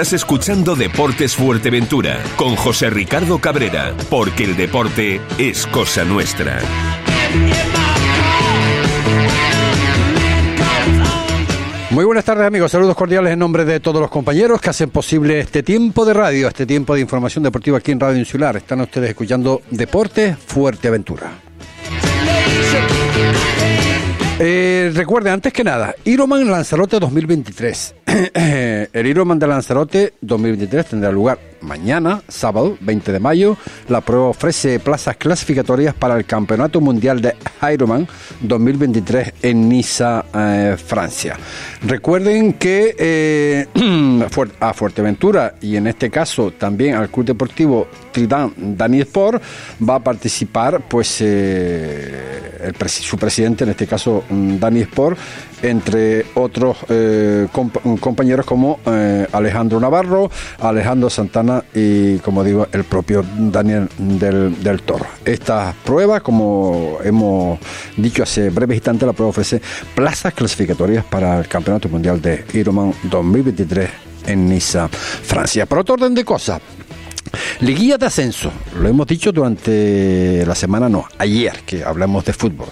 Estás escuchando Deportes Fuerteventura con José Ricardo Cabrera, porque el deporte es cosa nuestra. Muy buenas tardes amigos, saludos cordiales en nombre de todos los compañeros que hacen posible este tiempo de radio, este tiempo de información deportiva aquí en Radio Insular. Están ustedes escuchando Deporte Fuerteventura. Eh, recuerde, antes que nada, Ironman Lanzarote 2023. el Ironman de Lanzarote 2023 tendrá lugar mañana, sábado 20 de mayo. La prueba ofrece plazas clasificatorias para el Campeonato Mundial de Ironman 2023 en Niza, eh, Francia. Recuerden que eh, a Fuerteventura y en este caso también al Club Deportivo Tridán Dani Sport va a participar pues eh, su presidente, en este caso mm, Dani Sport, entre otros compañeros como Alejandro Navarro, Alejandro Santana y, como digo, el propio Daniel del, del Toro. Esta prueba, como hemos dicho hace breve instante, la prueba ofrece plazas clasificatorias para el Campeonato Mundial de Ironman 2023 en Niza, Francia. Por otro orden de cosas, Liguilla de ascenso, lo hemos dicho durante la semana, no, ayer que hablamos de fútbol.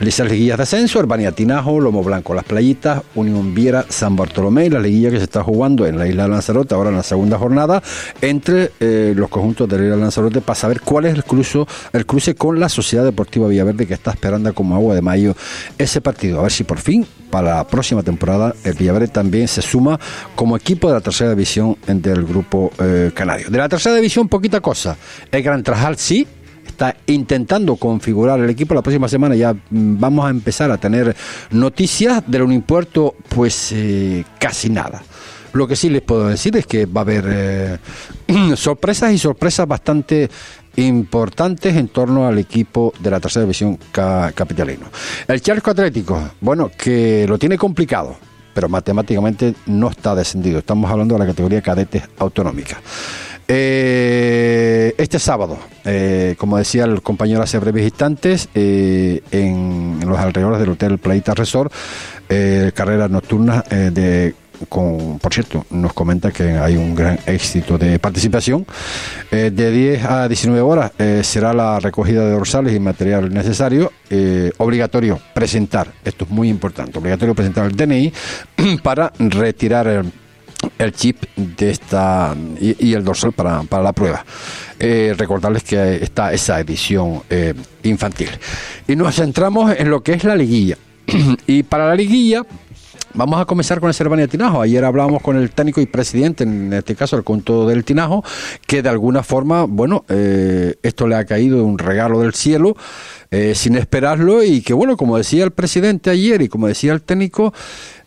Lisas liguillas de ascenso, Herbania Tinajo, Lomo Blanco Las Playitas, Unión Viera, San Bartolomé, la liguilla que se está jugando en la isla de Lanzarote, ahora en la segunda jornada, entre eh, los conjuntos de la isla de Lanzarote para saber cuál es el, cruce, el cruce con la Sociedad Deportiva Villaverde que está esperando como agua de mayo ese partido. A ver si por fin para la próxima temporada el Villaverde también se suma como equipo de la tercera división del grupo eh, canario. De la tercera división, poquita cosa. El Gran Trajal sí, está intentando configurar el equipo. La próxima semana ya mm, vamos a empezar a tener noticias de un impuesto, pues eh, casi nada. Lo que sí les puedo decir es que va a haber eh, sorpresas y sorpresas bastante importantes en torno al equipo de la tercera división capitalino. El Charco Atlético, bueno, que lo tiene complicado, pero matemáticamente no está descendido. Estamos hablando de la categoría cadetes autonómica. Eh, este sábado, eh, como decía el compañero hace breves instantes, eh, en, los alrededores del Hotel Playita Resort, carreras nocturnas de con, por cierto, nos comenta que hay un gran éxito de participación. de 10 a 19 horas será la recogida de dorsales y material necesario. obligatorio presentar, esto es muy importante, obligatorio presentar el DNI para retirar el el chip de esta y, el dorsal para, la prueba. Eh, recordarles que está esa edición eh, infantil. Y nos centramos en lo que es la liguilla. y para la liguilla Vamos a comenzar con el Cervania Tinajo. Ayer hablábamos con el técnico y presidente, en este caso el conto del Tinajo, que de alguna forma, bueno, eh, esto le ha caído un regalo del cielo, sin esperarlo, y que bueno, como decía el presidente ayer y como decía el técnico,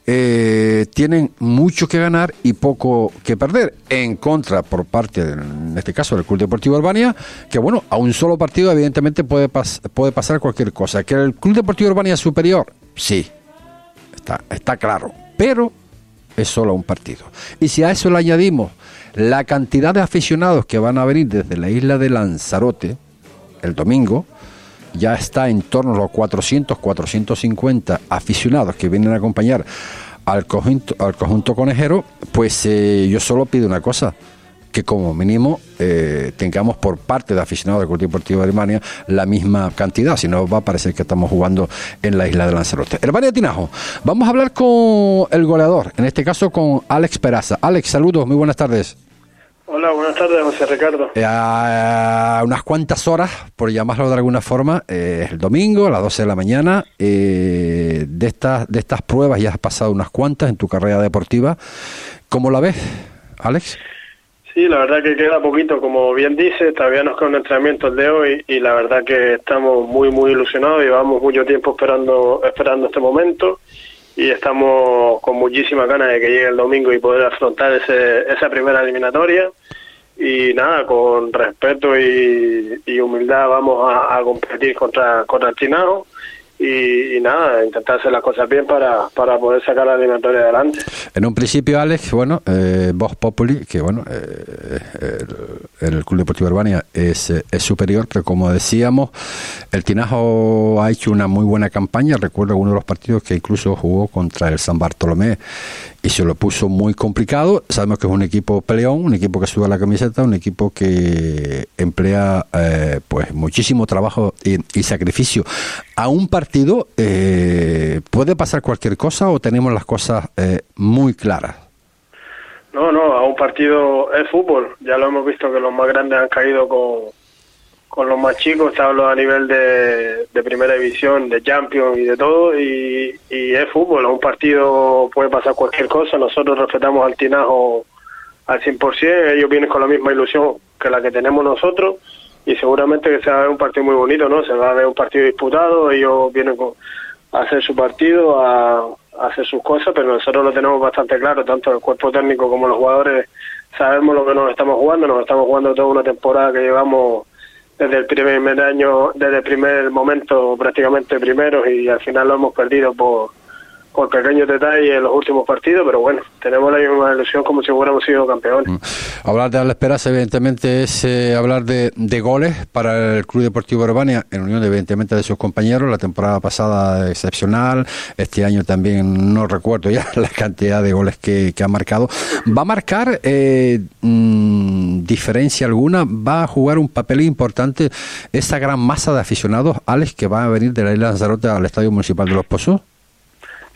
eh, tienen mucho que ganar y poco que perder. En contra, por parte, en este caso, del Club Deportivo Albania, que bueno, a un solo partido evidentemente puede, puede pasar cualquier cosa. Que el Club Deportivo Albania es superior, sí, está, está claro, pero es solo un partido. Y si a eso le añadimos la cantidad de aficionados que van a venir desde la isla de Lanzarote el domingo, ya está en torno a los 400, 450 aficionados que vienen a acompañar al conjunto, al conjunto conejero, pues eh, yo solo pido una cosa, que como mínimo eh, tengamos por parte de aficionados del Club Deportivo de Alemania la misma cantidad, si no va a parecer que estamos jugando en la isla de Lanzarote. Hermania Tinajo, vamos a hablar con el goleador, en este caso con Alex Peraza. Alex, saludos, muy buenas tardes. Hola, buenas tardes, José Ricardo. Eh, a unas cuantas horas, por llamarlo de alguna forma, eh, el domingo a las 12 de la mañana, eh, de, estas, de estas pruebas ya has pasado unas cuantas en tu carrera deportiva. ¿Cómo la ves, Alex? Sí, la verdad que queda poquito, como bien dice, todavía nos queda un entrenamiento el de hoy y la verdad que estamos muy, muy ilusionados, llevamos mucho tiempo esperando, esperando este momento y estamos con muchísimas ganas de que llegue el domingo y poder afrontar ese, esa primera eliminatoria. Y nada, con respeto y, humildad vamos a, competir contra, contra el Chinao y, nada, intentar hacer las cosas bien para, para poder sacar la eliminatoria adelante. En un principio, Alex, bueno, eh, Voz Populi, que bueno, eh, el, Club Deportivo Urbania es, es superior, pero como decíamos, el Tinajo ha hecho una muy buena campaña. Recuerdo uno de los partidos que incluso jugó contra el San Bartolomé y se lo puso muy complicado. Sabemos que es un equipo peleón, un equipo que sube la camiseta, un equipo que emplea eh, pues muchísimo trabajo y, sacrificio. A un partido eh, puede pasar cualquier cosa o tenemos las cosas eh, muy claras. No, no, a un partido es fútbol. Ya lo hemos visto que los más grandes han caído con, con los más chicos, te hablo a nivel de, primera división, de Champions y de todo, y, es fútbol, a un partido puede pasar cualquier cosa, nosotros respetamos al Tinajo al 100%, ellos vienen con la misma ilusión que la que tenemos nosotros, y seguramente que se va a ver un partido muy bonito, ¿no? Se va a ver un partido disputado, ellos vienen a hacer su partido, a, a hacer sus cosas, pero nosotros lo tenemos bastante claro, tanto el cuerpo técnico como los jugadores sabemos lo que nos estamos jugando, nos estamos jugando toda una temporada que llevamos desde el primer año, desde el primer momento prácticamente primeros y al final lo hemos perdido por, por pequeños detalles en los últimos partidos, pero bueno, tenemos la misma ilusión como si hubiéramos sido campeones. Mm. Hablar de la esperanza, evidentemente, es eh, hablar de, de, goles para el Club Deportivo Urbania, en unión, evidentemente, de sus compañeros. La temporada pasada excepcional, este año también no recuerdo ya la cantidad de goles que, que ha marcado. ¿Va a marcar eh, mm, diferencia alguna? ¿Va a jugar un papel importante esa gran masa de aficionados, Alex, que va a venir de la isla Lanzarote al Estadio Municipal de Los Pozos?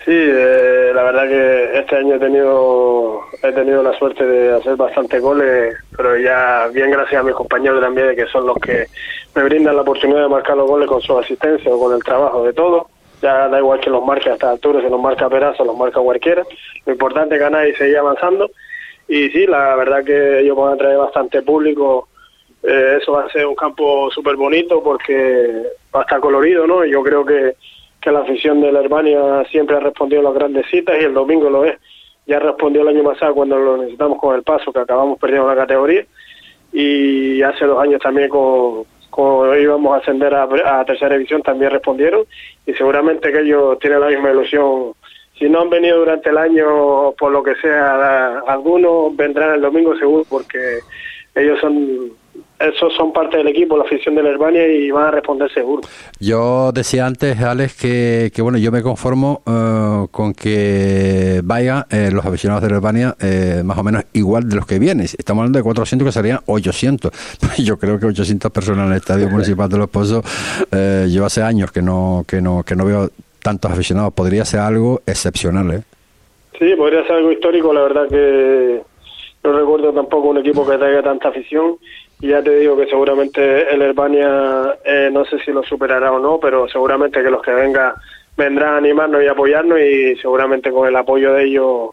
Sí, eh, la verdad que este año he tenido he tenido la suerte de hacer bastantes goles, pero ya bien gracias a mis compañeros también, que son los que me brindan la oportunidad de marcar los goles con su asistencia o con el trabajo de todo. Ya da igual que los marque a esta altura, si los marca Peraza, los marca cualquiera. Lo importante es ganar y seguir avanzando. Y sí, la verdad que ellos van a traer bastante público. Eh, eso va a ser un campo súper bonito porque va a estar colorido, ¿no? Y yo creo que que la afición de la Herbania siempre ha respondido a las grandes citas y el domingo lo es. Ya respondió el año pasado cuando lo necesitamos con el paso, que acabamos perdiendo la categoría, y hace dos años también con, íbamos a ascender a, tercera división también respondieron y seguramente que ellos tienen la misma ilusión. Si no han venido durante el año, por lo que sea, algunos vendrán el domingo seguro porque ellos son esos son parte del equipo, la afición de la Herbania y van a responder seguro. Yo decía antes, Alex, que, bueno, yo me conformo eh, con que vayan eh, los aficionados de la Herbania eh, más o menos igual de los que vienen. Estamos hablando de 400 que serían 800. Yo creo que 800 personas en el Estadio Municipal de Los Pozos, yo hace años que no, que no, que no veo tantos aficionados. Podría ser algo excepcional, ¿eh? Sí, podría ser algo histórico, la verdad que no recuerdo tampoco un equipo que traiga tanta afición y ya te digo que seguramente el Herbania, eh, no sé si lo superará o no, pero seguramente que los que vengan vendrán a animarnos y apoyarnos y seguramente con el apoyo de ellos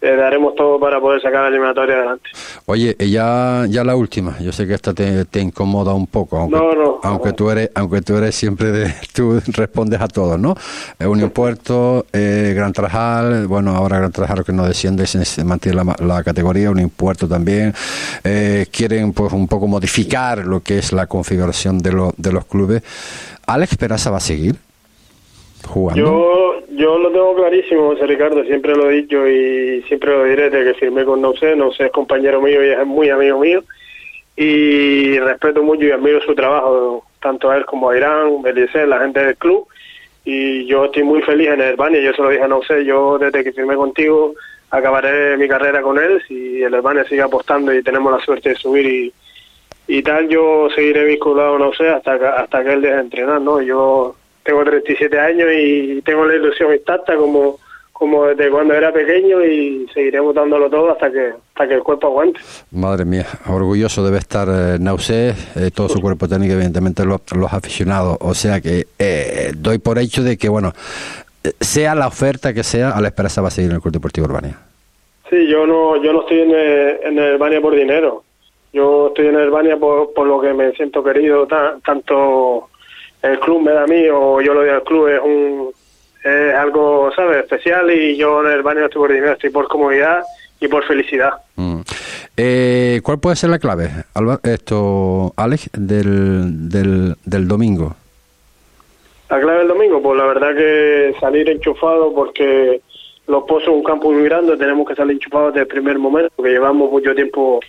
eh, daremos todo para poder sacar la eliminatoria adelante. Oye, ya, ya la última, yo sé que esta te, te incomoda un poco, aunque, aunque tú eres, aunque tú eres siempre de, tú respondes a todos, ¿no? Eh, Unión Puerto, eh, Gran Trajal, bueno, ahora Gran Trajal que no desciende, se mantiene la, la categoría, Unión Puerto también, eh, quieren pues un poco modificar lo que es la configuración de, lo, de los clubes. ¿Alex Peraza va a seguir Yo yo lo tengo clarísimo, José Ricardo, siempre lo he dicho y siempre lo diré desde que firmé con No sé, es compañero mío y es muy amigo mío y respeto mucho y admiro su trabajo, tanto a él como a Irán, Belice, la gente del club y yo estoy muy feliz en el Herbania, yo se lo dije a No yo desde que firmé contigo acabaré mi carrera con él, si el Herbania sigue apostando y tenemos la suerte de subir y, y tal, yo seguiré vinculado, no sé, hasta que, hasta que él deje de entrenar, ¿no? Yo tengo 37 años y tengo la ilusión intacta como como desde cuando era pequeño y seguiremos dándolo todo hasta que hasta que el cuerpo aguante. Madre mía, orgulloso debe estar eh, Nausé, eh, todo su cuerpo técnico, evidentemente los, los aficionados. O sea que eh, doy por hecho de que, bueno, sea la oferta que sea, a la esperanza va a seguir en el Club Deportivo Urbania. Sí, yo no yo no estoy en el, en Urbania por dinero. Yo estoy en el Urbania por, por lo que me siento querido, tanto el club me da a mí o yo lo digo al club es un es algo sabes especial y yo en el baño estoy por dinero estoy por comodidad y por felicidad mm. eh, ¿cuál puede ser la clave esto Alex del, del, del domingo? La clave del domingo, pues la verdad que salir enchufado porque los pozos son un campo muy grande, tenemos que salir enchufados desde el primer momento, porque llevamos mucho tiempo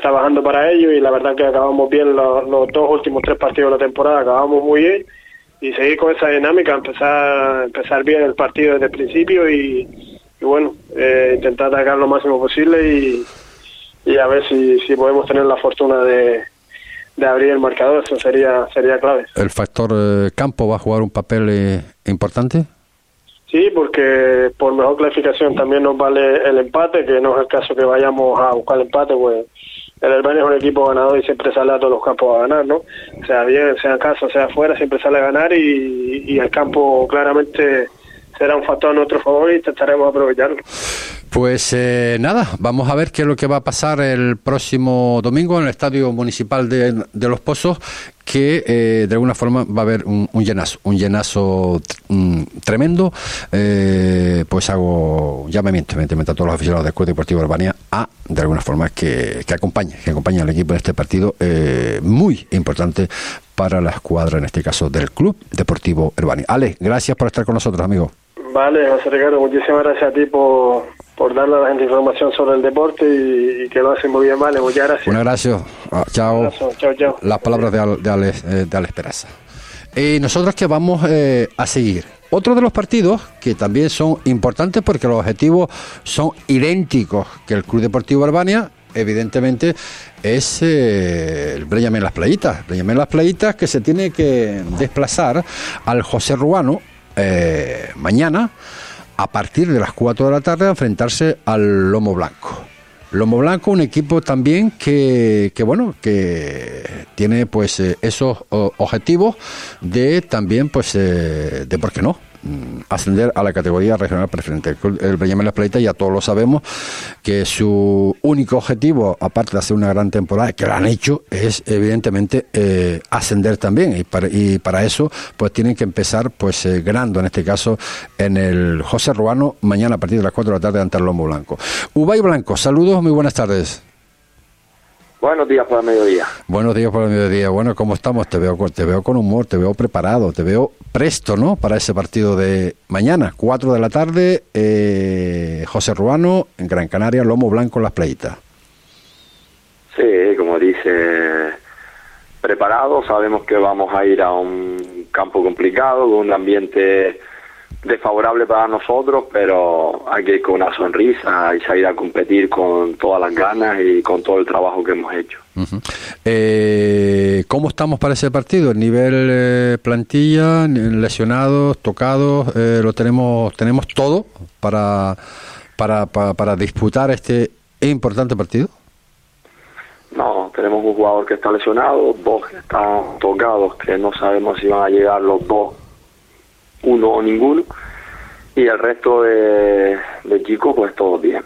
trabajando para ello y la verdad que acabamos bien los, dos últimos tres partidos de la temporada, acabamos muy bien y seguir con esa dinámica, empezar empezar bien el partido desde el principio y, bueno, eh, intentar atacar lo máximo posible y, y a ver si, si podemos tener la fortuna de, de abrir el marcador, eso sería sería clave. ¿El factor eh, campo va a jugar un papel eh, importante? Sí, porque por mejor clasificación también nos vale el empate, que no es el caso que vayamos a buscar el empate, pues el Albania es un equipo ganador y siempre sale a todos los campos a ganar, ¿no? Sea bien, sea en casa, sea afuera, siempre sale a ganar y, y el campo claramente será un factor a nuestro favor y intentaremos aprovecharlo. Pues eh, nada, vamos a ver qué es lo que va a pasar el próximo domingo en el Estadio Municipal de, Los Pozos, que eh, de alguna forma va a haber un, llenazo, un llenazo mm, tremendo. Eh, pues hago un llamamiento, evidentemente, a todos los aficionados del Club Deportivo Urbania a, de alguna forma, que, que acompañe, que acompañe al equipo en este partido muy importante para la escuadra, en este caso, del Club Deportivo Urbania. Ale, gracias por estar con nosotros, amigo. Vale, José Ricardo, muchísimas gracias a ti por por darle a la gente información sobre el deporte y, que lo hacen muy bien, vale, muchas gracias. Un abrazo, ah, chao. chao, chao. Las palabras de, de, Alex, eh, de Esperanza. Y nosotros que vamos eh, a seguir. Otro de los partidos que también son importantes porque los objetivos son idénticos que el Club Deportivo Albania, evidentemente, es eh, el Breyame Las Playitas. Breyame Las Playitas que se tiene que desplazar al José Ruano mañana a partir de las 4 de la tarde a enfrentarse al Lomo Blanco. Lomo Blanco, un equipo también que, que bueno, que tiene pues eh, esos objetivos de también pues eh, de por qué no, ascender a la categoría regional preferente. El Benjamin Las Playtas ya todos lo sabemos que su único objetivo, aparte de hacer una gran temporada, que lo han hecho, es evidentemente eh, ascender también y para, eso pues tienen que empezar pues eh, ganando en este caso en el José Ruano mañana a partir de las 4 de la tarde ante el Lomo Blanco. Ubay Blanco, saludos, muy buenas tardes. Buenos días por el mediodía. Buenos días por el mediodía. Bueno, ¿cómo estamos? Te veo, te veo con humor, te veo preparado, te veo presto, ¿no? Para ese partido de mañana, 4 de la tarde, eh, José Ruano, en Gran Canaria, Lomo Blanco, Las Playitas. Sí, como dice, preparado, sabemos que vamos a ir a un campo complicado, con un ambiente desfavorable para nosotros, pero hay que ir con una sonrisa y salir a competir con todas las ganas y con todo el trabajo que hemos hecho. eh, ¿Cómo estamos para ese partido? ¿El nivel eh, plantilla, lesionados, tocados? Eh, ¿Lo tenemos tenemos todo para, para, para, para disputar este importante partido? No, tenemos un jugador que está lesionado, dos que están tocados, que no sabemos si van a llegar los dos uno o ninguno, y el resto de, chicos, pues todos bien.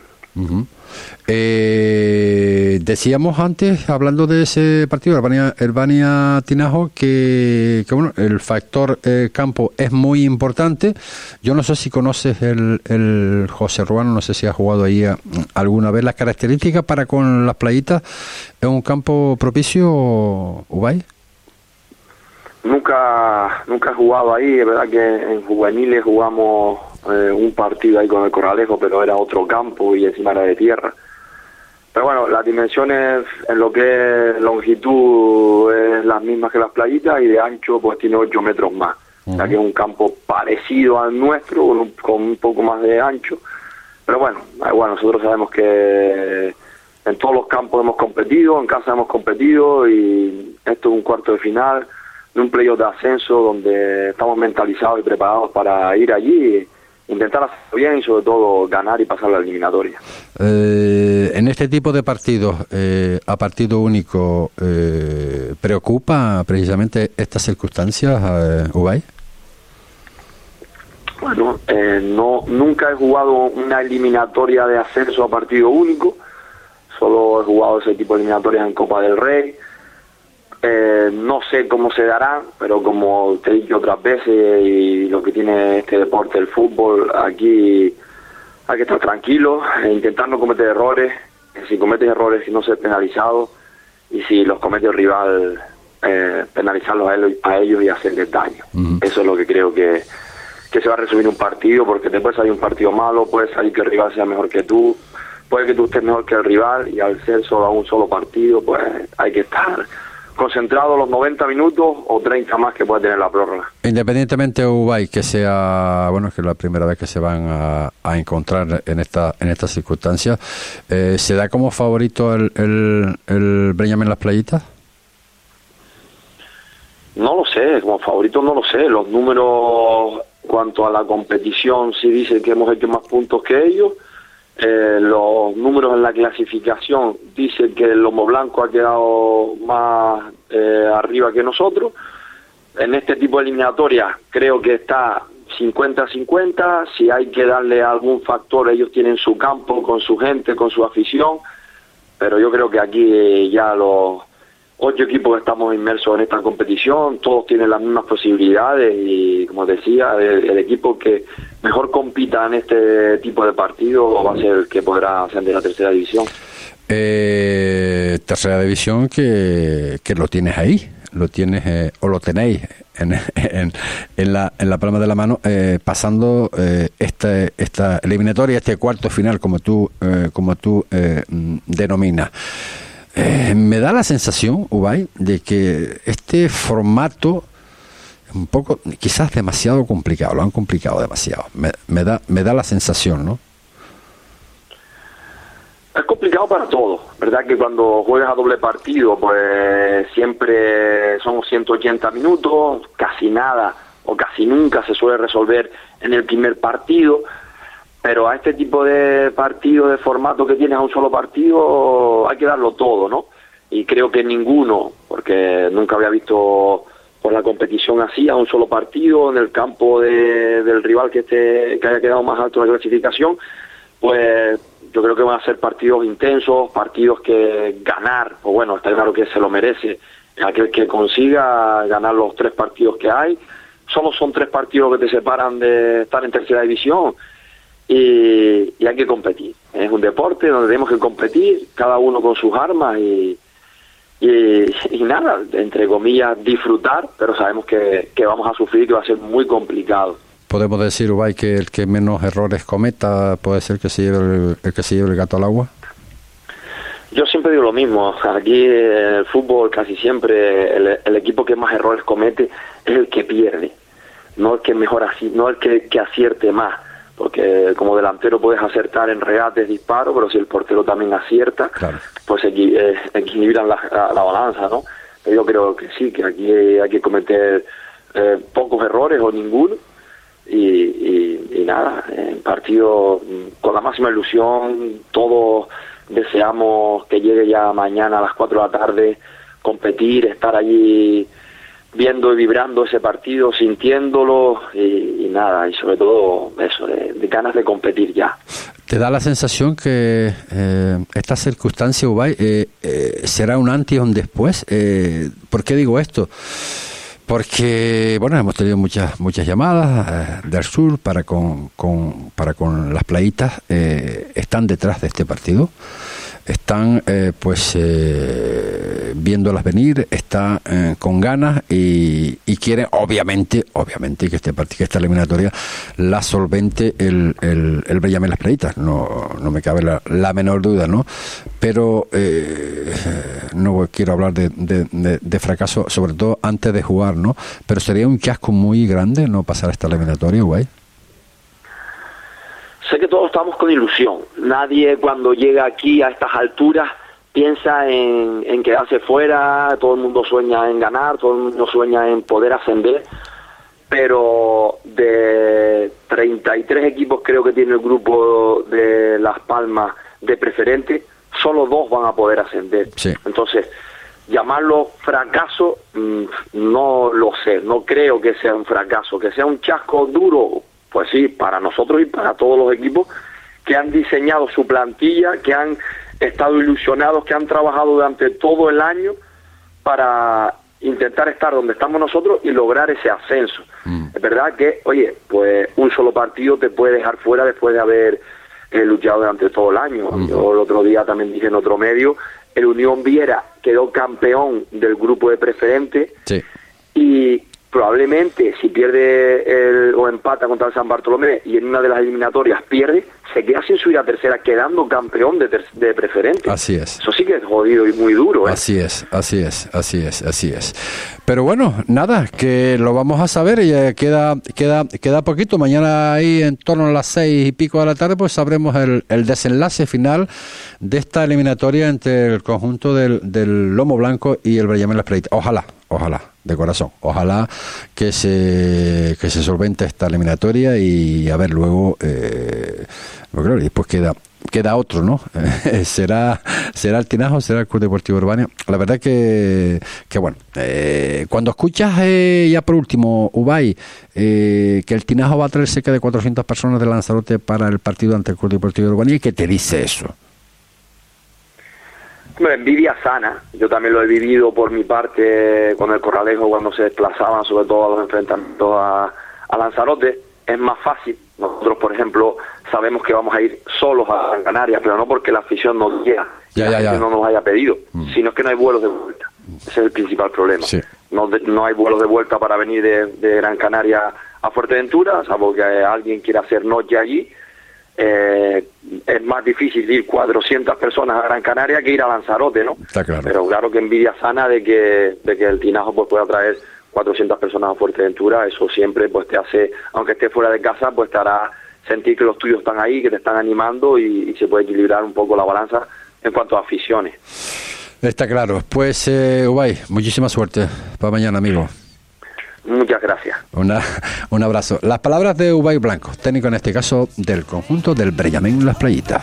Eh, decíamos antes, hablando de ese partido, Herbania, Tinajo, que, bueno, el factor eh, campo es muy importante. Yo no sé si conoces el, el José Ruano, no sé si ha jugado ahí eh, alguna vez. Las características para con las playitas, ¿es un campo propicio, Ubay? Nunca, nunca he jugado ahí, es verdad que en juveniles jugamos eh, un partido ahí con el Corralejo, pero era otro campo y encima era de tierra. Pero bueno, las dimensiones en lo que es longitud es las mismas que las playitas y de ancho pues tiene 8 metros más. O sea que es un campo parecido al nuestro, con un, poco más de ancho. Pero bueno, igual nosotros sabemos que en todos los campos hemos competido, en casa hemos competido y esto es un cuarto de final de un playoff de ascenso donde estamos mentalizados y preparados para ir allí intentar hacerlo bien y sobre todo ganar y pasar la eliminatoria. Eh, en este tipo de partidos, eh, a partido único, eh, ¿preocupa precisamente estas circunstancias, eh, Ubay? Bueno, no, nunca he jugado una eliminatoria de ascenso a partido único, solo he jugado ese tipo de eliminatorias en Copa del Rey, eh, no sé cómo se dará, pero como te he dicho otras veces y lo que tiene este deporte, el fútbol, aquí hay que estar tranquilo, e intentar no cometer errores, si cometes errores no ser penalizado y si los comete el rival eh, penalizarlos a ellos, a ellos y hacerles daño. Eso es lo que creo que, que se va a resumir un partido, porque puede salir un partido malo, puede salir que el rival sea mejor que tú, puede que tú estés mejor que el rival y al ser solo a un solo partido, pues hay que estar concentrado los 90 minutos o 30 más que puede tener la prórroga. Independientemente Ubay que sea, bueno, que es la primera vez que se van a, encontrar en esta en estas circunstancias, eh, ¿se da como favorito el, el, el Breñame en las playitas? No lo sé, como favorito no lo sé. Los números cuanto a la competición sí dicen que hemos hecho más puntos que ellos eh, los números en la clasificación dicen que el Lomo Blanco ha quedado más eh, arriba que nosotros. En este tipo de eliminatoria creo que está 50-50. Si hay que darle algún factor, ellos tienen su campo, con su gente, con su afición. Pero yo creo que aquí ya los ocho equipos estamos inmersos en esta competición, todos tienen las mismas posibilidades y, como decía, el, equipo que mejor compita en este tipo de partido va a ser el que podrá ascender a tercera división. Eh, tercera división que, lo tienes ahí, lo tienes eh, o lo tenéis en, la, en la palma de la mano, eh, pasando eh, esta, esta eliminatoria, este cuarto final, como tú, eh, como tú denominas. Eh, me da la sensación, Ubay, de que este formato un poco, quizás demasiado complicado, lo han complicado demasiado. Me, da, me da la sensación, ¿no? Es complicado para todos, ¿verdad? Que cuando juegas a doble partido, pues siempre son 180 minutos, casi nada o casi nunca se suele resolver en el primer partido pero a este tipo de partido, de formato que tienes a un solo partido, hay que darlo todo, ¿no? Y creo que ninguno, porque nunca había visto por la competición así, a un solo partido, en el campo del rival que, esté, que haya quedado más alto en la clasificación, pues yo creo que van a ser partidos intensos, partidos que ganar, o bueno, está claro que se lo merece aquel que consiga ganar los tres partidos que hay. Solo son tres partidos que te separan de estar en tercera división y, hay que competir. Es un deporte donde tenemos que competir, cada uno con sus armas y, y, nada, entre comillas, disfrutar, pero sabemos que, vamos a sufrir que va a ser muy complicado. ¿Podemos decir, Ubay, que el que menos errores cometa puede ser que se lleve el, que se lleve el gato al agua? Yo siempre digo lo mismo, aquí en el fútbol casi siempre el, equipo que más errores comete es el que pierde, no el que mejor no el que, que acierte más porque como delantero puedes acertar en regates, disparos, pero si el portero también acierta, pues eh, equilibran la, balanza, ¿no? yo creo que sí, que aquí hay que cometer eh, pocos errores o ninguno, y, nada, en partido con la máxima ilusión, todos deseamos que llegue ya mañana a las 4 de la tarde, competir, estar allí viendo y vibrando ese partido, sintiéndolo y, nada, y sobre todo eso, de, ganas de competir ya. ¿Te da la sensación que eh, esta circunstancia, Ubay, eh, eh, será un antes y un después? ¿Por qué digo esto? Porque, bueno, hemos tenido muchas muchas llamadas del sur para con, con, para con las playitas, están detrás de este partido están eh, pues eh, viéndolas venir, están eh, con ganas y, y, quieren obviamente, obviamente que este partido, que esta eliminatoria la solvente el, el, el Las Playitas, no, no me cabe la, la menor duda, ¿no? Pero eh, no quiero hablar de, de, fracaso, sobre todo antes de jugar, ¿no? Pero sería un casco muy grande no pasar esta eliminatoria, guay sé que todos estamos con ilusión. Nadie cuando llega aquí a estas alturas piensa en, en quedarse fuera, todo el mundo sueña en ganar, todo el mundo sueña en poder ascender, pero de 33 equipos creo que tiene el grupo de Las Palmas de preferente, solo dos van a poder ascender. Entonces, llamarlo fracaso, mm, no lo sé, no creo que sea un fracaso, que sea un chasco duro, pues sí, para nosotros y para todos los equipos que han diseñado su plantilla, que han estado ilusionados, que han trabajado durante todo el año para intentar estar donde estamos nosotros y lograr ese ascenso. Mm. Es verdad que, oye, pues un solo partido te puede dejar fuera después de haber he luchado durante todo el año. Yo el otro día también dije en otro medio, el Unión Viera quedó campeón del grupo de preferente Sí. y probablemente si pierde el, o empata contra el San Bartolomé y en una de las eliminatorias pierde, se queda sin subir a tercera, quedando campeón de, ter- de preferente. Así es. Eso sí que es jodido y muy duro. ¿eh? Así es, así es, así es, así es. Pero bueno, nada, que lo vamos a saber y eh, queda, queda, queda poquito. Mañana ahí en torno a las seis y pico de la tarde, pues sabremos el, el desenlace final de esta eliminatoria entre el conjunto del, del Lomo Blanco y el Brellamen Las. Ojalá, ojalá, de corazón, ojalá que se, que se solvente esta eliminatoria y a ver luego, eh, claro, y después queda queda otro, ¿no? será será el Tinajo, será el Club Deportivo Urbano. La verdad que, que bueno, eh, cuando escuchas eh, ya por último, Ubay, eh, que el Tinajo va a traer cerca de 400 personas de Lanzarote para el partido ante el Club Deportivo Urbano, ¿y qué te dice eso? Envidia sana. Yo también lo he vivido por mi parte con el Corralejo cuando se desplazaban, sobre todo a los enfrentamientos a, a Lanzarote. Es más fácil. Nosotros, por ejemplo, sabemos que vamos a ir solos a Gran Canaria, pero no porque la afición nos quiera, Ya, ya, ya. no nos haya pedido, sino es que no hay vuelos de vuelta. Ese es el principal problema. Sí. No, de- no hay vuelos de vuelta para venir de, de Gran Canaria a Fuerteventura, salvo que alguien quiera hacer noche allí. Eh, es más difícil ir 400 personas a Gran Canaria que ir a Lanzarote, ¿no? Está claro. Pero claro que envidia sana de que, de que el Tinajo pues, pueda traer 400 personas a Fuerteventura, eso siempre pues te hace, aunque estés fuera de casa, pues te hará sentir que los tuyos están ahí, que te están animando y, y se puede equilibrar un poco la balanza en cuanto a aficiones. Está claro. Pues, eh, Ubay, muchísima suerte para mañana, amigo. Muchas gracias. Una, un abrazo. Las palabras de Ubay Blanco, técnico en este caso del conjunto del Brellamen Las Playitas.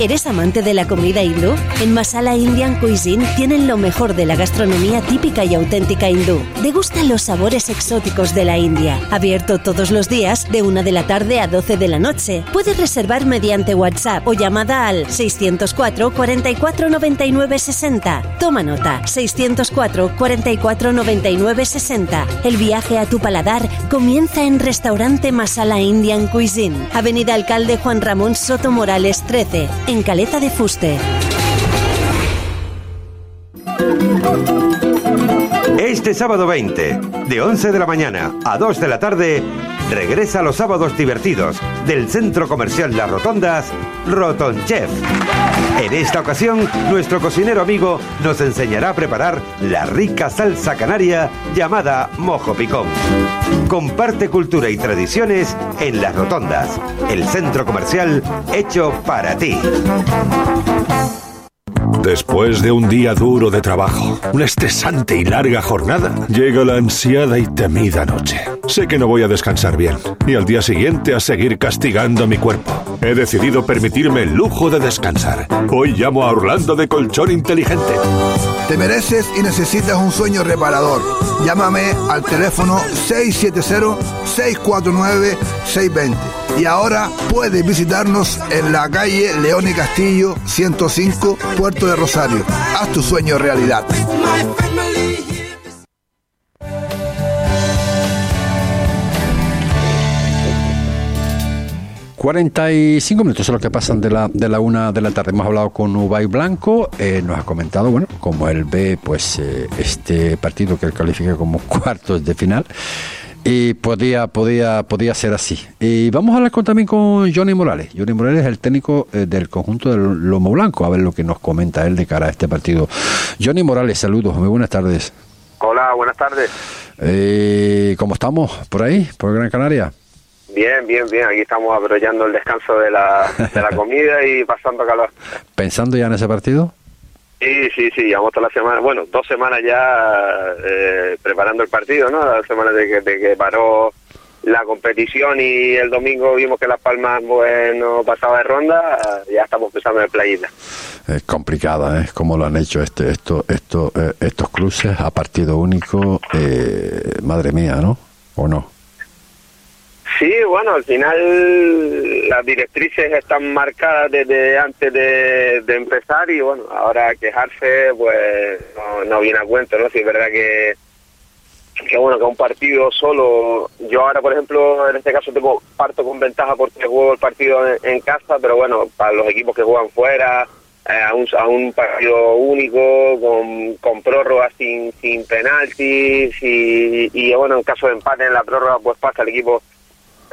¿Eres amante de la comida hindú? En Masala Indian Cuisine tienen lo mejor de la gastronomía típica y auténtica hindú. Degustan los sabores exóticos de la India. Abierto todos los días de 1 de la tarde a 12 de la noche. Puedes reservar mediante WhatsApp o llamada al 604 44 99 60. Toma nota, 604 44 99 60. El viaje a tu paladar comienza en Restaurante Masala Indian Cuisine, Avenida Alcalde Juan Ramón Soto Morales 13, en Caleta de Fuste. Este sábado 20, de 11 de la mañana a 2 de la tarde, regresa los sábados divertidos del Centro Comercial Las Rotondas, Roton Chef. En esta ocasión, nuestro cocinero amigo nos enseñará a preparar la rica salsa canaria llamada mojo picón. Comparte cultura y tradiciones en Las Rotondas, el centro comercial hecho para ti. Después de un día duro de trabajo, una estresante y larga jornada, llega la ansiada y temida noche. Sé que no voy a descansar bien, y al día siguiente a seguir castigando mi cuerpo. He decidido permitirme el lujo de descansar. Hoy llamo a Orlando de Colchón Inteligente. Te mereces y necesitas un sueño reparador. Llámame al teléfono 670-649-620. Y ahora puedes visitarnos en la calle León y Castillo 105, Puerto de Rosario. Haz tu sueño realidad. 45 minutos son los que pasan de la, de la una de la tarde. Hemos hablado con Ubay Blanco, eh, nos ha comentado, bueno, como él ve, pues eh, este partido que él califica como cuartos de final. Y podía, podía, podía ser así. Y vamos a hablar con- también con Johnny Morales. Johnny Morales es el técnico eh, del conjunto del Lomo Blanco. A ver lo que nos comenta él de cara a este partido. Johnny Morales, saludos, muy buenas tardes. Hola, buenas tardes. Eh, ¿Cómo estamos por ahí, por Gran Canaria? Bien, bien, bien. Aquí estamos aprovechando el descanso de la, de la comida y pasando calor. ¿Pensando ya en ese partido? Sí, sí, sí, llevamos toda la semana, bueno, dos semanas ya eh, preparando el partido, ¿no? La semana de que, paró la competición y el domingo vimos que Las Palmas bueno pasaba de ronda, ya estamos pensando en playita. Es complicada, ¿eh? Como lo han hecho este, esto, esto, eh, estos cruces a partido único, eh, madre mía, ¿no? ¿O no? Sí, bueno, al final las directrices están marcadas desde antes de, empezar y bueno, ahora quejarse pues no, no viene a cuento, ¿no? Si es verdad que, que bueno, que un partido solo, yo ahora por ejemplo en este caso tengo parto con ventaja porque juego el partido en, en casa, pero bueno, para los equipos que juegan fuera, eh, a, un, a un partido único, con, con prórroga sin, sin penaltis y, y bueno, en caso de empate en la prórroga pues pasa el equipo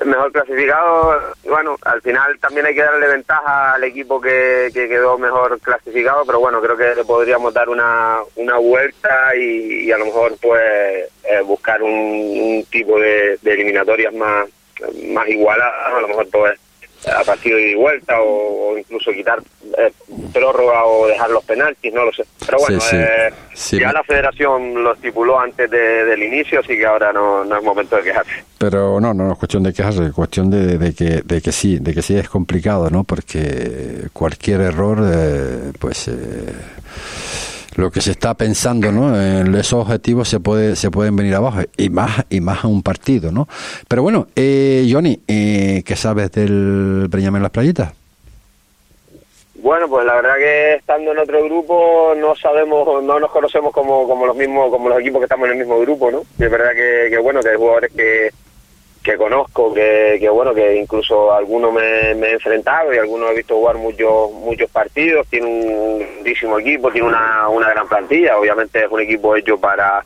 mejor clasificado. Bueno, al final también hay que darle ventaja al equipo que, que quedó mejor clasificado, pero bueno, creo que le podríamos dar una, una vuelta y, a lo mejor pues eh, buscar un, tipo de, de eliminatorias más, más igualadas, a lo mejor pues a partido de vuelta o, o incluso quitar eh, prórroga o dejar los penaltis, no lo sé. Pero bueno, Sí, sí. eh, Sí, ya me- la federación lo estipuló antes de- del inicio, así que ahora no, no es momento de quejarse. Pero no, no, no es cuestión de quejarse, es cuestión de, de que, de que sí, de que sí es complicado, ¿no? Porque cualquier error, eh, pues eh, lo que se está pensando, ¿no? En esos objetivos se puede, se pueden venir abajo y más y más a un partido, ¿no? Pero bueno, eh, Johnny, eh, ¿qué sabes del Breñame en las playitas? Bueno, pues la verdad que estando en otro grupo no sabemos, no nos conocemos como, como los mismos, como los equipos que estamos en el mismo grupo, ¿no? Y es verdad que, que bueno, que hay jugadores que, que conozco, que, que bueno, que incluso algunos me, he enfrentado y algunos he visto jugar muchos muchos partidos, tiene un grandísimo equipo, tiene una, una gran plantilla, obviamente es un equipo hecho para,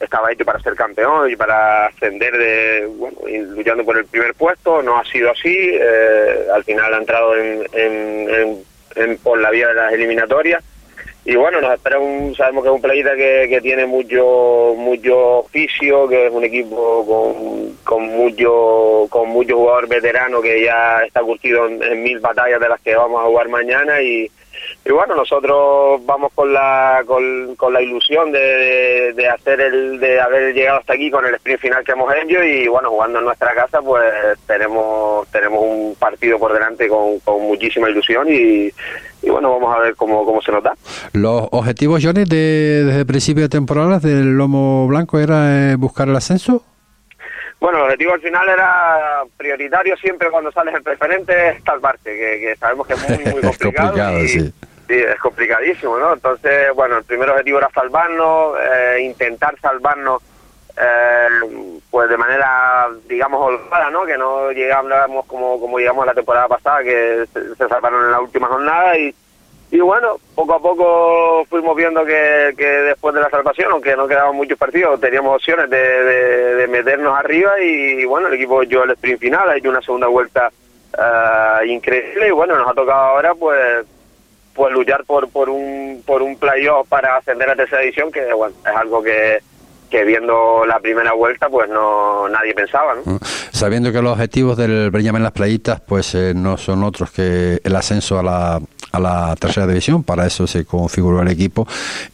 estaba hecho para ser campeón y para ascender de, bueno, luchando por el primer puesto, no ha sido así, eh, al final ha entrado en, en- en- en- por la vía de las eliminatorias y bueno, nos espera un, sabemos que es un playita que, que tiene mucho mucho oficio, que es un equipo con, con mucho con mucho jugador veterano que ya está curtido en, en mil batallas de las que vamos a jugar mañana y, y bueno, nosotros vamos con la con, con la ilusión de, de, hacer el de haber llegado hasta aquí con el sprint final que hemos hecho y bueno, jugando en nuestra casa pues tenemos tenemos un partido por delante con, con muchísima ilusión y, y bueno, vamos a ver cómo, cómo se nos da. Los objetivos, Johnny, de, desde el principio de temporada del Lomo Blanco era eh, buscar el ascenso. Bueno, el objetivo al final era prioritario siempre cuando sales el preferente es salvarte, que, que sabemos que es muy, muy Es complicado. complicado, y- sí. Sí, es complicadísimo, ¿no? Entonces, bueno, el primer objetivo era salvarnos, eh, intentar salvarnos, eh, pues de manera, digamos, holgada, ¿no? Que no llegamos como, como llegamos la temporada pasada, que se, se salvaron en la última jornada y, y bueno, poco a poco fuimos viendo que, que después de la salvación, aunque no quedaban muchos partidos, teníamos opciones de, de- meternos arriba y, bueno, el equipo yo el sprint final, ha hecho una segunda vuelta eh, increíble y bueno, nos ha tocado ahora pues pues luchar por por un por un playoff para ascender a tercera división que bueno es algo que que viendo la primera vuelta pues no nadie pensaba ¿no? ¿no? Sabiendo que los objetivos del Breñame en las playitas pues eh, no son otros que el ascenso a la, a la tercera división, para eso se configuró el equipo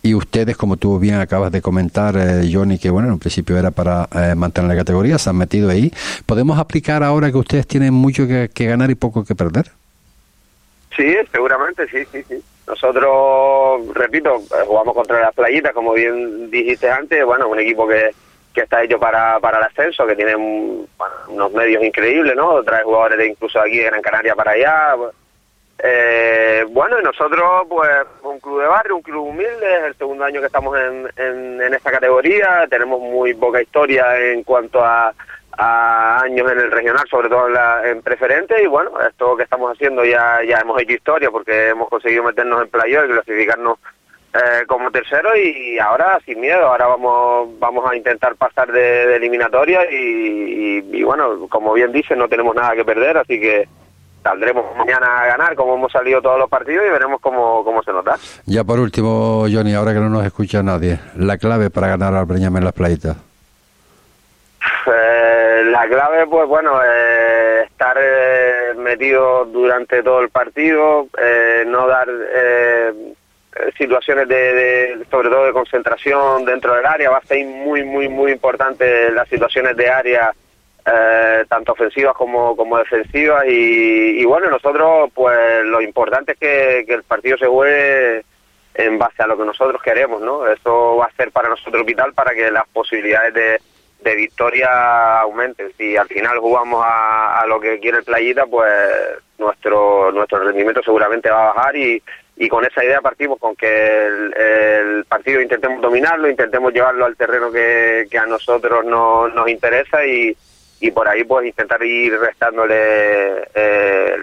y ustedes, como tú bien acabas de comentar, eh, Johnny, que bueno, en principio era para eh, mantener la categoría, se han metido ahí. ¿Podemos aplicar ahora que ustedes tienen mucho que, que ganar y poco que perder? Sí, seguramente, sí, sí, sí. Nosotros, repito, eh, jugamos contra las playitas, como bien dijiste antes, bueno, un equipo que, que está hecho para, para el ascenso, que tiene unos medios increíbles, ¿no? Trae jugadores de incluso aquí de Gran Canaria para allá. Eh, bueno, y nosotros, pues, un club de barrio, un club humilde, es el segundo año que estamos en, en, en esta categoría, tenemos muy poca historia en cuanto a, años en el regional, sobre todo en, la, en preferente, y bueno, esto que estamos haciendo ya, ya hemos hecho historia porque hemos conseguido meternos en playoff y clasificarnos eh, como tercero. Y ahora sin miedo, ahora vamos vamos a intentar pasar de, eliminatoria. Y- y bueno, como bien dice, no tenemos nada que perder, así que saldremos mañana a ganar como hemos salido todos los partidos y veremos cómo, cómo se nos da. Ya por último, Johnny, ahora que no nos escucha nadie, la clave para ganar al Breñame en las playitas. Eh, la clave, pues bueno, eh, estar eh, metido durante todo el partido, eh, no dar eh, situaciones de, de, sobre todo de concentración dentro del área, va a ser muy, muy, muy importante las situaciones de área, eh, tanto ofensivas como, como defensivas, y, y bueno, nosotros, pues lo importante es que, el partido se juegue en base a lo que nosotros queremos, ¿no? Eso va a ser para nosotros vital para que las posibilidades de, de victoria aumenten. Si al final jugamos a, a, lo que quiere el Playita, pues nuestro nuestro rendimiento seguramente va a bajar y, y con esa idea partimos, con que el, el partido intentemos dominarlo, intentemos llevarlo al terreno que, que a nosotros no, nos interesa y, y por ahí pues intentar ir restándole eh,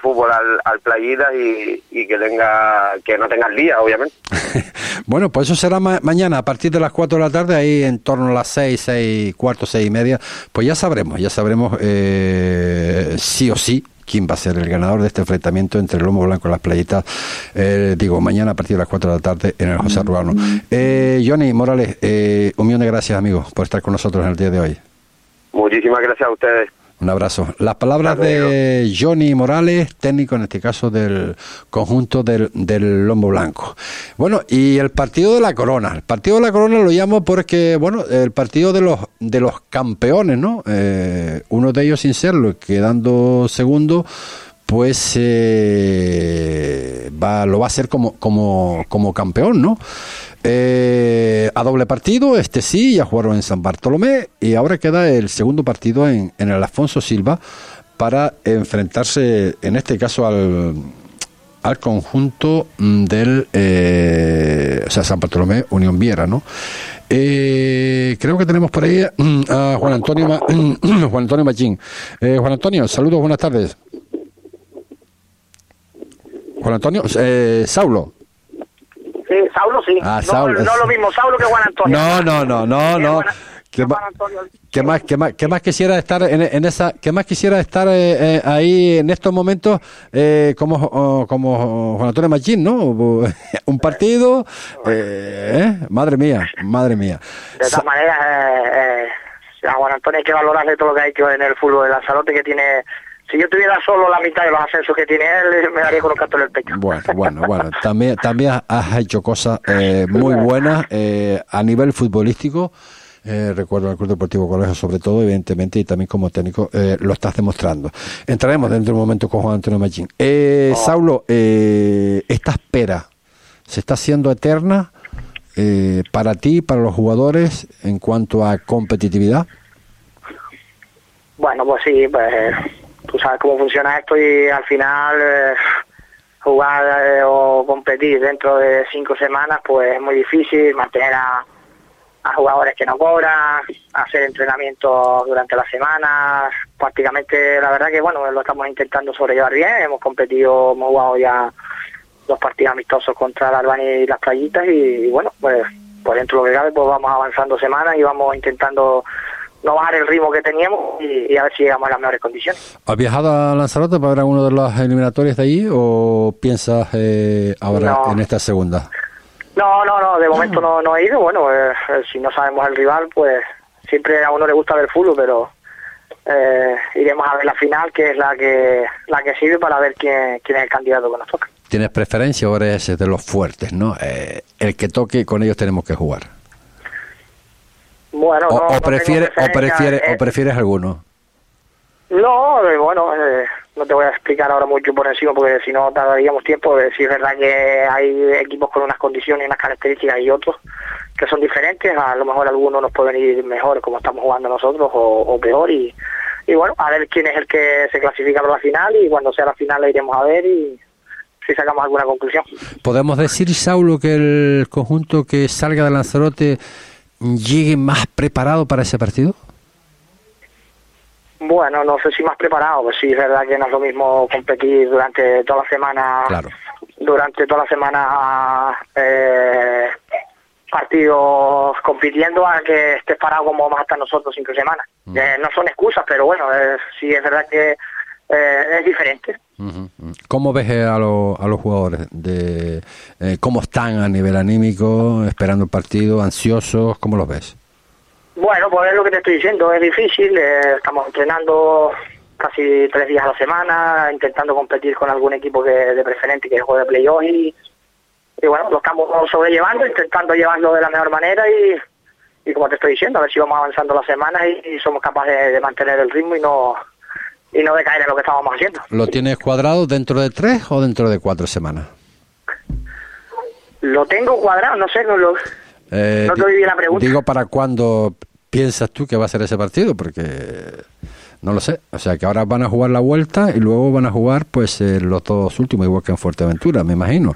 fútbol al, al playita y, y, que tenga que no tenga el obviamente. bueno, pues eso será ma mañana a partir de las 4 de la tarde, ahí en torno a las 6, 6, cuarto, 6 y media. Pues ya sabremos, ya sabremos eh, sí o sí quién va a ser el ganador de este enfrentamiento entre el Lomo Blanco y las playitas, eh, digo, mañana a partir de las 4 de la tarde en el José Ruano. Eh, Johnny Morales, eh, un millón de gracias, amigos, por estar con nosotros en el día de hoy. Muchísimas gracias a ustedes. Un abrazo. Las palabras de Johnny Morales, técnico en este caso del conjunto del, del, Lombo Blanco. Bueno, y el partido de la Corona. El partido de la Corona lo llamo porque, bueno, el partido de los de los campeones, ¿no? Eh, uno de ellos sin serlo, quedando segundo, pues eh, va, lo va a hacer como, como, como campeón, ¿no? Eh, a doble partido, este sí, ya jugaron en San Bartolomé y ahora queda el segundo partido en, en el Alfonso Silva para enfrentarse, en este caso, al, al conjunto del eh, San Bartolomé Unión Viera, ¿no? Eh, creo que tenemos por ahí a Juan Antonio Ma, Juan Antonio Machín. Juan Antonio, saludos, buenas tardes. Juan Antonio, Saulo. Sí, Saulo sí. Ah, no, Saulo. no lo mismo Saulo que Juan Antonio. No, no, no, no, no. ¿Qué, ma ¿Qué, más, qué, más, ¿Qué más quisiera estar en, en esa, qué más quisiera estar eh, eh, ahí en estos momentos eh, como, oh, como Juan Antonio Machín, ¿no? Un partido, eh, madre mía, madre mía. De todas maneras, a Juan Antonio hay que valorarle todo lo que ha hecho en el fútbol de Lanzarote, que tiene si yo tuviera solo la mitad de los ascensos que tiene él, me daría con un canto en el pecho. Bueno, bueno, bueno. También, también has hecho cosas eh, muy buenas eh, a nivel futbolístico. Eh, recuerdo al Club Deportivo Colegio, sobre todo, evidentemente, y también como técnico, eh, lo estás demostrando. Entraremos dentro de un momento con Juan Antonio Machín. Eh, oh. Saulo, esta espera se está haciendo eterna para ti, para los jugadores, en cuanto a competitividad. Bueno, pues sí, pues tú sabes cómo funciona esto y al final eh, jugar eh, o competir dentro de cinco semanas pues es muy difícil mantener a, jugadores que no cobran, hacer entrenamientos durante la semana, prácticamente la verdad que bueno, lo estamos intentando sobrellevar bien, hemos competido, hemos jugado ya dos partidos amistosos contra la Albania y las playitas y, bueno, pues, pues dentro de lo que cabe pues vamos avanzando semanas y vamos intentando no bajar el ritmo que teníamos y, y, a ver si llegamos a las mejores condiciones. ¿Has viajado a Lanzarote para ver alguno de las eliminatorias de allí o piensas eh, ahora no. en esta segunda? No, no, no, de momento no, no he ido. Bueno, eh, si no sabemos el rival, pues siempre a uno le gusta ver fútbol, pero eh, iremos a ver la final, que es la que la que sirve para ver quién, quién es el candidato que nos toca. ¿Tienes preferencia o eres de los fuertes, no? Eh, el que toque, con ellos tenemos que jugar. Bueno, o, no, o, no prefiere, o, prefieres, eh, o prefieres alguno. No, eh, bueno, eh, no te voy a explicar ahora mucho por encima porque si no tardaríamos tiempo. Eh, si es verdad que hay equipos con unas condiciones y unas características y otros que son diferentes, a lo mejor algunos nos pueden ir mejor como estamos jugando nosotros o, o peor y, y bueno, a ver quién es el que se clasifica para la final y cuando sea la final la iremos a ver y si sacamos alguna conclusión. ¿Podemos decir, Saulo, que el conjunto que salga de Lanzarote llegue más preparado para ese partido? Bueno, no sé si más preparado, pues sí, es verdad que no es lo mismo competir durante toda la semana, claro. durante toda la semana eh, partidos compitiendo a que estés parado como vamos a estar nosotros cinco semanas. Mm. Eh, no son excusas, pero bueno, eh, sí es verdad que eh, es diferente. ¿Cómo ves a, lo, a los jugadores? De, eh, ¿Cómo están a nivel anímico, esperando el partido, ansiosos? ¿Cómo los ves? Bueno, pues es lo que te estoy diciendo, es difícil, eh, estamos entrenando casi tres días a la semana, intentando competir con algún equipo que de preferente que juegue de playoff y, y bueno, lo estamos sobrellevando, intentando llevarlo de la mejor manera y, y como te estoy diciendo, a ver si vamos avanzando las semanas y, somos capaces de, mantener el ritmo y no y no decaer en lo que estábamos haciendo. ¿Lo tienes cuadrado dentro de tres o dentro de cuatro semanas? Lo tengo cuadrado, no sé, no lo... Eh, no te oí la pregunta. Digo, ¿para cuándo piensas tú que va a ser ese partido? Porque no lo sé. O sea, que ahora van a jugar la vuelta y luego van a jugar pues eh, los dos últimos, igual que en Fuerteventura, me imagino.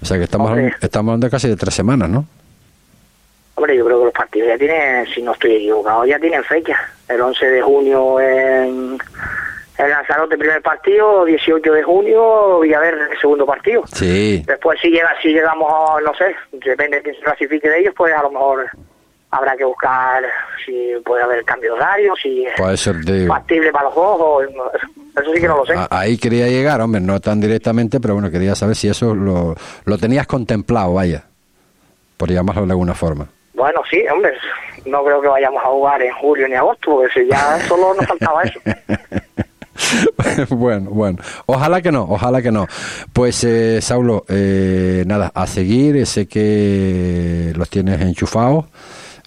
O sea, que estamos, hablando, estamos hablando de casi de tres semanas, ¿no? Hombre, yo creo que los partidos ya tienen, si no estoy equivocado, ya tienen fecha. El 11 de junio en, en Lanzarote primer partido, 18 de junio Villaverde segundo partido. Sí. Después si llega, si llegamos, a, no sé, depende de quién se clasifique de ellos, pues a lo mejor habrá que buscar si puede haber cambio de horario, si puede ser de... factible para los ojos, eso sí que no lo sé. Ahí quería llegar, hombre, no tan directamente, pero bueno, quería saber si eso lo, lo tenías contemplado, vaya, por llamarlo de alguna forma. Bueno, sí, hombre, no creo que vayamos a jugar en julio ni agosto, porque si ya solo nos faltaba eso. bueno, bueno, ojalá que no, ojalá que no. Pues, eh, Saulo, eh, nada, a seguir, sé que los tienes enchufados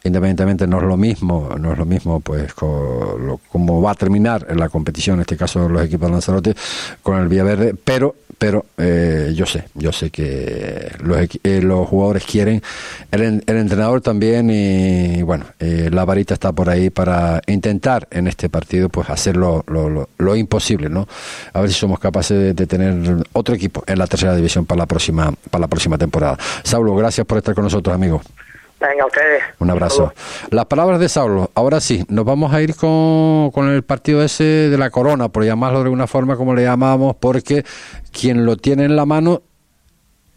independientemente no es lo mismo, no es lo mismo pues como va a terminar en la competición, en este caso los equipos de Lanzarote con el Villaverde, pero pero eh, yo sé, yo sé que los, eh, los jugadores quieren, el, el, entrenador también y, bueno, eh, la varita está por ahí para intentar en este partido pues hacer lo, lo, lo, imposible, ¿no? A ver si somos capaces de, de, tener otro equipo en la tercera división para la próxima para la próxima temporada. Saulo, gracias por estar con nosotros, amigos. Venga, ustedes. Un abrazo. Las palabras de Saulo. Ahora sí, nos vamos a ir con, con, el partido ese de la corona, por llamarlo de alguna forma como le llamamos, porque quien lo tiene en la mano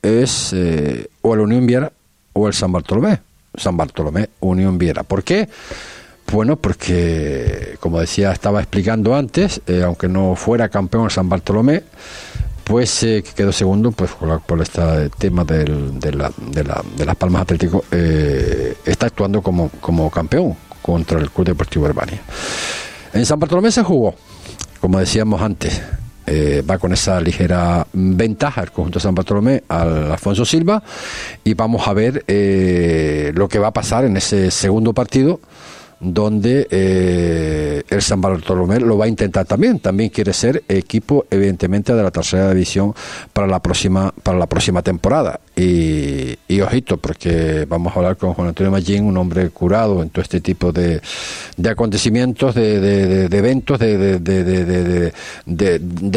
es eh, o el Unión Viera o el San Bartolomé. San Bartolomé, Unión Viera. ¿Por qué? Bueno, porque, como decía, estaba explicando antes, eh, aunque no fuera campeón el San Bartolomé, pues eh, que quedó segundo pues por, este tema del, de, la, de, la, de, las Palmas Atlético eh, está actuando como, como campeón contra el Club Deportivo Herbania. En San Bartolomé se jugó como decíamos antes eh, va con esa ligera ventaja el conjunto de San Bartolomé al Alfonso Silva y vamos a ver lo que va a pasar en ese segundo partido donde eh, el San Bartolomé lo va a intentar también. También quiere ser equipo, evidentemente, de la tercera división para la próxima, para la próxima temporada. Y, y ojito, porque vamos a hablar con Juan Antonio Mallín, un hombre curado en todo este tipo de, de acontecimientos, de, de, de eventos, de,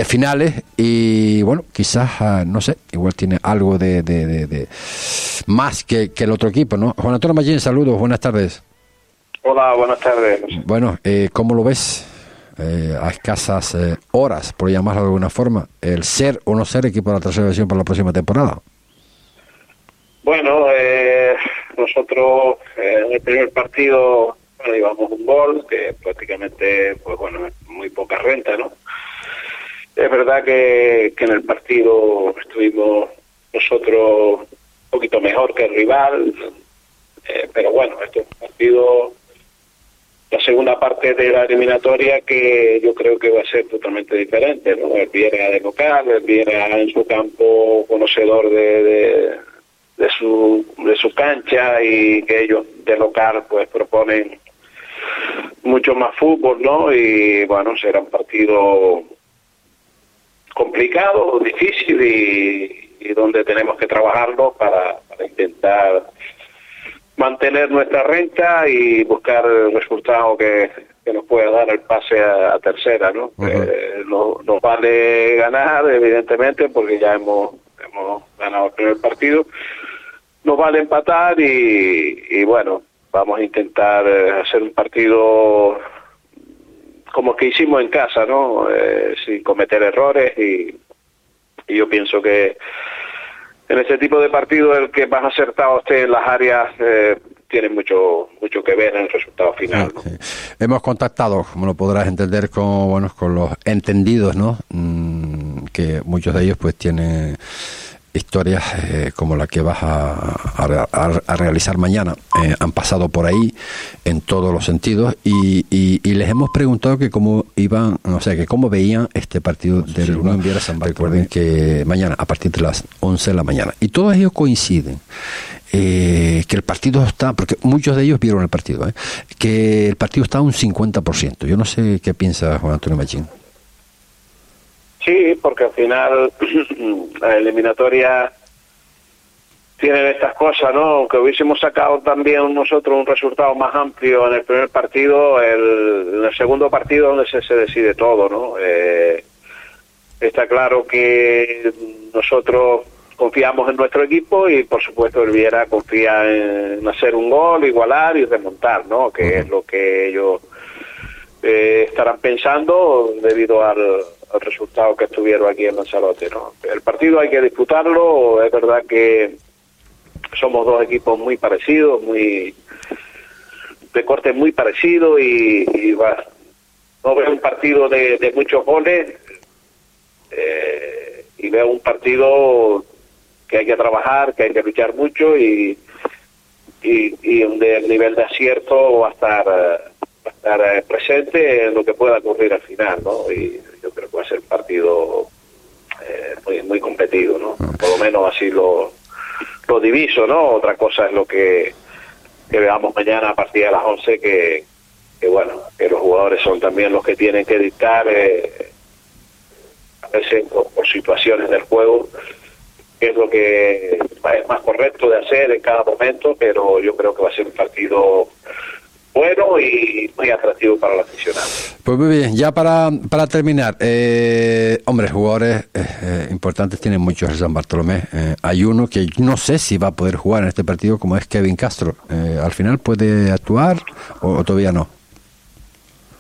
finales. Y bueno, quizás, ah, no sé, igual tiene algo de, más que, que el otro equipo, ¿no? Juan Antonio Mallín, saludos, buenas tardes. Hola, buenas tardes. Bueno, eh, ¿cómo lo ves? Eh, a escasas eh, horas, por llamarlo de alguna forma, el ser o no ser equipo de la tercera división para la próxima temporada. Bueno, eh, nosotros eh, en el primer partido bueno, llevamos un gol, que prácticamente, pues bueno, muy poca renta, ¿no? Es verdad que, que en el partido estuvimos nosotros un poquito mejor que el rival, eh, pero bueno, este es un partido la segunda parte de la eliminatoria que yo creo que va a ser totalmente diferente, ¿no? Él viene de local, él viene en su campo conocedor de, de, su, de su cancha y que ellos de local pues proponen mucho más fútbol, ¿no? Y bueno, será un partido complicado, difícil y, donde tenemos que trabajarlo para intentar mantener nuestra renta y buscar el resultado que, que nos pueda dar el pase a, a tercera, ¿no? Uh -huh. eh, no, nos vale ganar, evidentemente, porque ya hemos, hemos ganado el primer partido. Nos vale empatar y, y bueno, vamos a intentar eh, hacer un partido como que hicimos en casa, ¿no? Eh, sin cometer errores y, y yo pienso que en ese tipo de partido el que más acertado esté en las áreas eh, tiene mucho mucho que ver en el resultado final. ¿no? Sí. Hemos contactado, como lo podrás entender, con bueno, con los entendidos, ¿no? Mm, que muchos de ellos pues tienen historias eh, como la que vas a, a- a realizar mañana eh, han pasado por ahí en todos los sentidos y, y- y les hemos preguntado que cómo iban, o sea, que cómo veían este partido del Unión Viera San Recuerden que mañana a partir de las 11 de la mañana y todos ellos coinciden eh, que el partido está, porque muchos de ellos vieron el partido, ¿eh? que el partido está a un 50%. Yo no sé qué piensa Juan Antonio Machín. Sí, porque al final la eliminatoria tiene estas cosas, ¿no? Aunque hubiésemos sacado también nosotros un resultado más amplio en el primer partido, el, en el segundo partido donde se, se decide todo, ¿no? Eh, está claro que nosotros confiamos en nuestro equipo y por supuesto el Viera confía en hacer un gol, igualar y remontar, ¿no? Que es lo que ellos eh, estarán pensando debido al, al resultado que estuvieron aquí en Lanzarote. ¿no? El partido hay que disputarlo, es verdad que somos dos equipos muy parecidos, muy de corte muy parecido y, y va, no veo un partido de, de muchos goles eh, y veo un partido que hay que trabajar, que hay que luchar mucho y, y, y donde el nivel de acierto va a estar estar eh, presente en lo que pueda ocurrir al final, ¿no? Y yo creo que va a ser un partido eh, muy, muy competido, ¿no? Por lo menos así lo, lo diviso, ¿no? Otra cosa es lo que, que veamos mañana a partir de las 11, que, que bueno, que los jugadores son también los que tienen que dictar, eh, a veces por, por situaciones del juego, qué es lo que es más correcto de hacer en cada momento, pero yo creo que va a ser un partido bueno y muy atractivo para el aficionado. Pues muy bien, ya para, para terminar, eh, hombre, jugadores eh, eh, importantes tienen muchos el San Bartolomé. Eh, hay uno que no sé si va a poder jugar en este partido, como es Kevin Castro. ¿Al final puede actuar o, o todavía no?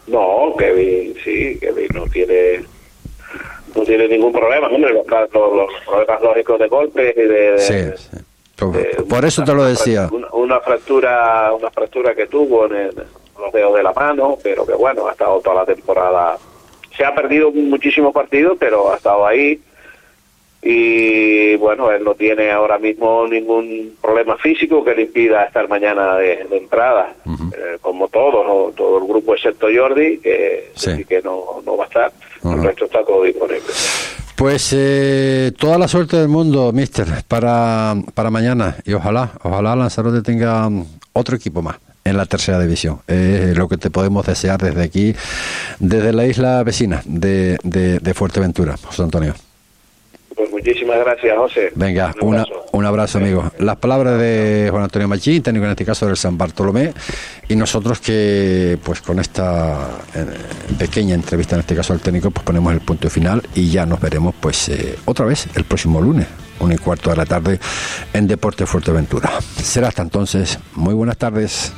No, Kevin, sí, Kevin no tiene no tiene ningún problema. Hombre, los, los, los problemas lógicos de golpes y de, de- Sí, sí. Por, por eso te lo decía. una, una fractura una fractura que tuvo en, el- los dedos de la mano, pero que bueno, ha estado toda la temporada. Se ha perdido muchísimos partidos, pero ha estado ahí. Y bueno, él no tiene ahora mismo ningún problema físico que le impida estar mañana de, de entrada, Eh, como todos, ¿no? todo el grupo excepto Jordi, que sí, que no, no va a estar. El resto está todo disponible. Pues eh, toda la suerte del mundo, mister, para, para mañana. Y ojalá, ojalá Lanzarote tenga mm, otro equipo más en la tercera división. Es lo que te podemos desear desde aquí, desde la isla vecina de, de, de Fuerteventura. José Antonio. Muchísimas gracias, José. Venga, Un una, abrazo. un abrazo, amigo. Las palabras de Juan Antonio Machín, técnico en este caso del San Bartolomé, y nosotros que, pues con esta eh, pequeña entrevista, en este caso al técnico, pues ponemos el punto final y ya nos veremos, pues eh, otra vez el próximo lunes, una y cuarto de la tarde, en Deporte Fuerteventura. Será hasta entonces. Muy buenas tardes.